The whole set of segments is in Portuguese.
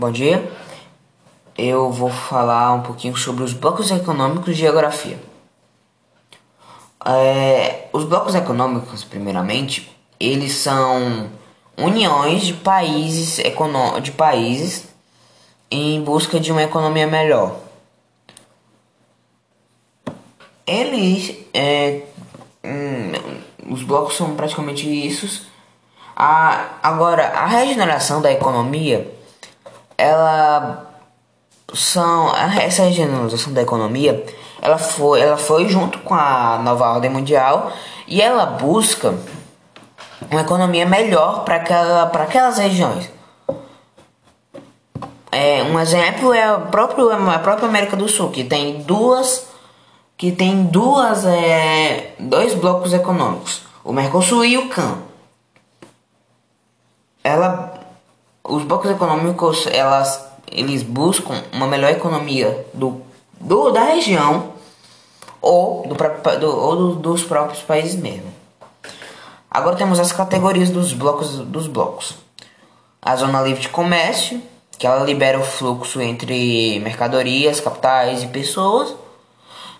Bom dia. Eu vou falar um pouquinho sobre os blocos econômicos de geografia. É, os blocos econômicos, primeiramente, eles são uniões de países, de países em busca de uma economia melhor. Eles, é, hum, os blocos são praticamente isso. A, agora, a regeneração da economia ela são essa regionalização da economia ela foi ela foi junto com a nova ordem mundial e ela busca uma economia melhor para aquela para aquelas regiões. É, um exemplo é o próprio a própria América do Sul que tem duas que tem duas é, dois blocos econômicos o Mercosul e o CAN ela os blocos econômicos elas eles buscam uma melhor economia do, do da região ou, do, do, ou do, dos próprios países mesmo. Agora temos as categorias dos blocos dos blocos. A zona livre de comércio, que ela libera o fluxo entre mercadorias, capitais e pessoas.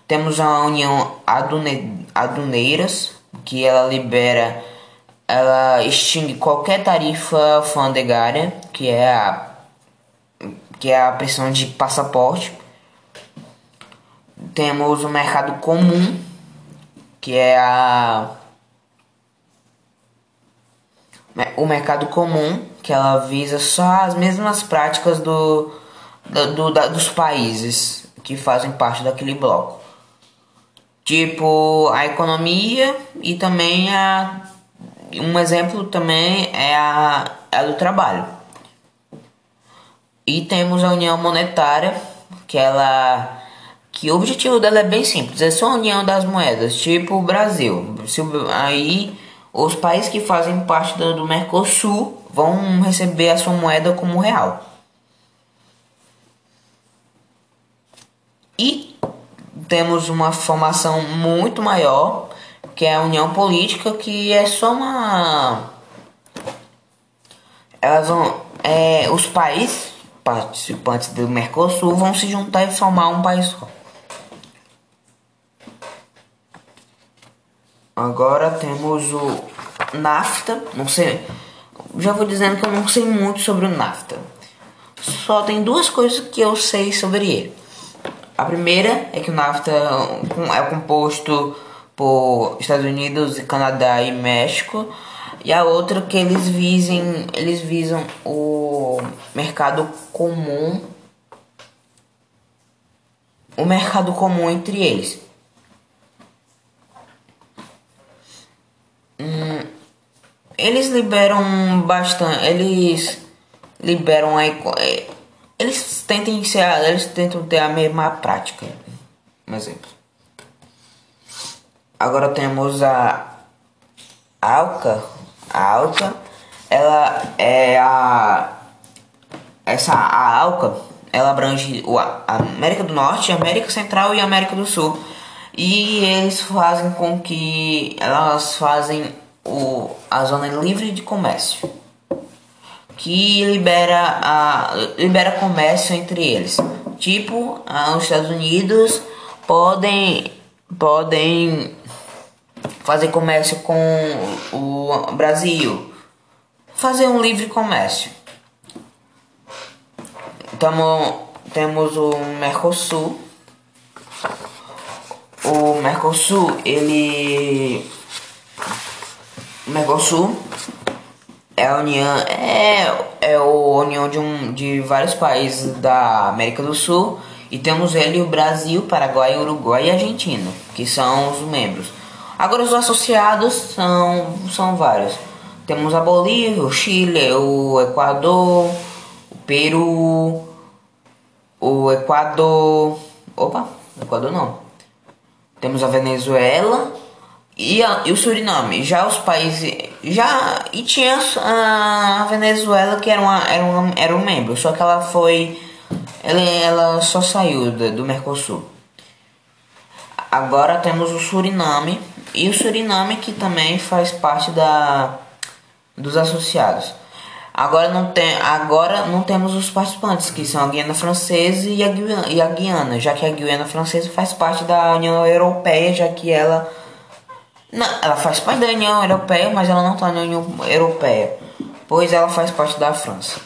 Temos a União Adune, Aduneiras, que ela libera ela extingue qualquer tarifa alfandegária, que é a que é a pressão de passaporte. Temos o mercado comum, que é a o mercado comum, que ela visa só as mesmas práticas do, do, do da, dos países que fazem parte daquele bloco. Tipo a economia e também a um exemplo também é a, a do trabalho. E temos a união monetária, que ela que o objetivo dela é bem simples, é só a união das moedas, tipo o Brasil. Se, aí os países que fazem parte do, do Mercosul vão receber a sua moeda como real. E temos uma formação muito maior que é a União Política, que é só uma. Elas vão. É, os países participantes do Mercosul vão se juntar e formar um país só. Agora temos o NAFTA. Não sei. Já vou dizendo que eu não sei muito sobre o NAFTA. Só tem duas coisas que eu sei sobre ele. A primeira é que o NAFTA é composto por Estados Unidos, Canadá e México. E a outra que eles visem, eles visam o mercado comum, o mercado comum entre eles. Hum, eles liberam bastante, eles liberam a eles tentem ser, eles tentam ter a mesma prática. Um exemplo. Agora temos a Alca. A Alca, ela é a essa a Alca, ela abrange a América do Norte, América Central e América do Sul. E eles fazem com que elas fazem o, a zona livre de comércio que libera a libera comércio entre eles. Tipo, os Estados Unidos podem podem fazer comércio com o Brasil, fazer um livre comércio. Tamo, temos o Mercosul. O Mercosul, ele. O Mercosul é a união é, é a união de, um, de vários países da América do Sul e temos ele o Brasil, Paraguai, Uruguai e Argentina, que são os membros. Agora os associados são, são vários. Temos a Bolívia, o Chile, o Equador, o Peru, o Equador. Opa, Equador não. Temos a Venezuela e, a, e o Suriname. Já os países. Já. E tinha a Venezuela que era, uma, era, um, era um membro, só que ela foi. Ela, ela só saiu do, do Mercosul. Agora temos o Suriname e o Suriname que também faz parte da dos associados. Agora não, tem, agora não temos os participantes, que são a Guiana Francesa e a, Guiana, e a Guiana, já que a Guiana Francesa faz parte da União Europeia, já que ela. Não, ela faz parte da União Europeia, mas ela não está na União Europeia, pois ela faz parte da França.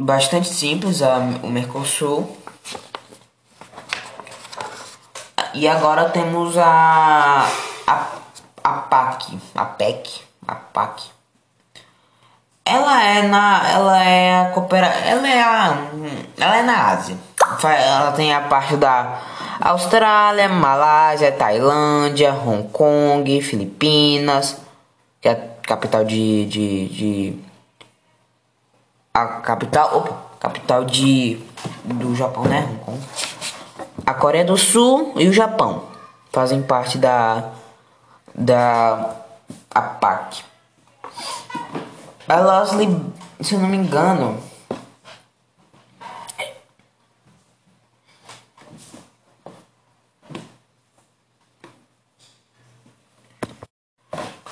Bastante simples a, o Mercosul. E agora temos a, a, a PAC, a PEC a PAC. Ela é na, ela é a coopera, ela é a, ela é na Ásia. Ela tem a parte da Austrália, Malásia, Tailândia, Hong Kong, Filipinas, que é a capital de, de, de a capital, opa, capital de do Japão, né? Hong Kong. A Coreia do Sul e o Japão fazem parte da da a PAC. A Leslie, se eu não me engano,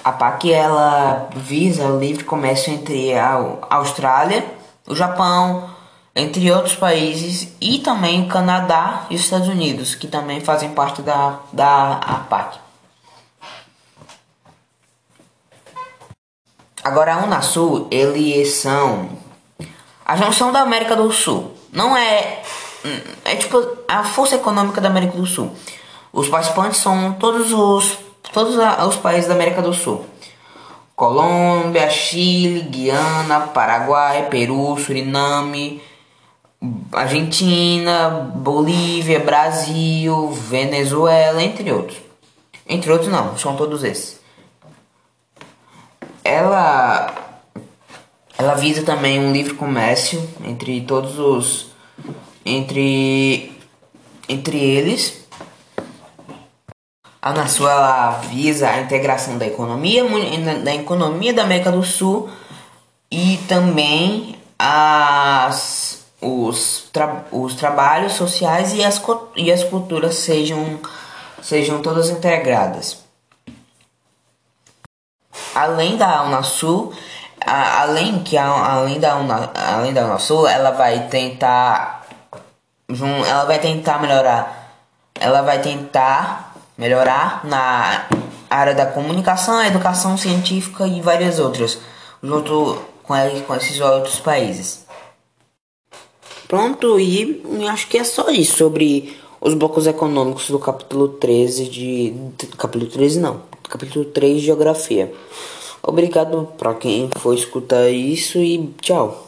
a PAC ela visa o livre comércio entre a Austrália, o Japão, entre outros países e também o Canadá e os Estados Unidos, que também fazem parte da, da APAC. Agora a Unasul, eles são a junção da América do Sul. Não é é tipo a força econômica da América do Sul. Os participantes são todos os todos os países da América do Sul. Colômbia, Chile, Guiana, Paraguai, Peru, Suriname, Argentina, Bolívia, Brasil, Venezuela, entre outros. Entre outros não, são todos esses ela ela visa também um livre comércio entre todos os entre entre eles a Unasul ela visa a integração da economia da economia da América do Sul e também as os, tra, os trabalhos sociais e as, e as culturas sejam sejam todas integradas além da Unasul, a, além que a, além da Una, além da Unasul, ela vai tentar ela vai tentar melhorar, ela vai tentar melhorar na área da comunicação, educação científica e várias outras, junto com, com esses outros países. Pronto, e acho que é só isso sobre os blocos econômicos do capítulo 13 de. Capítulo 13 não, capítulo 3 de Geografia. Obrigado para quem foi escutar isso e tchau.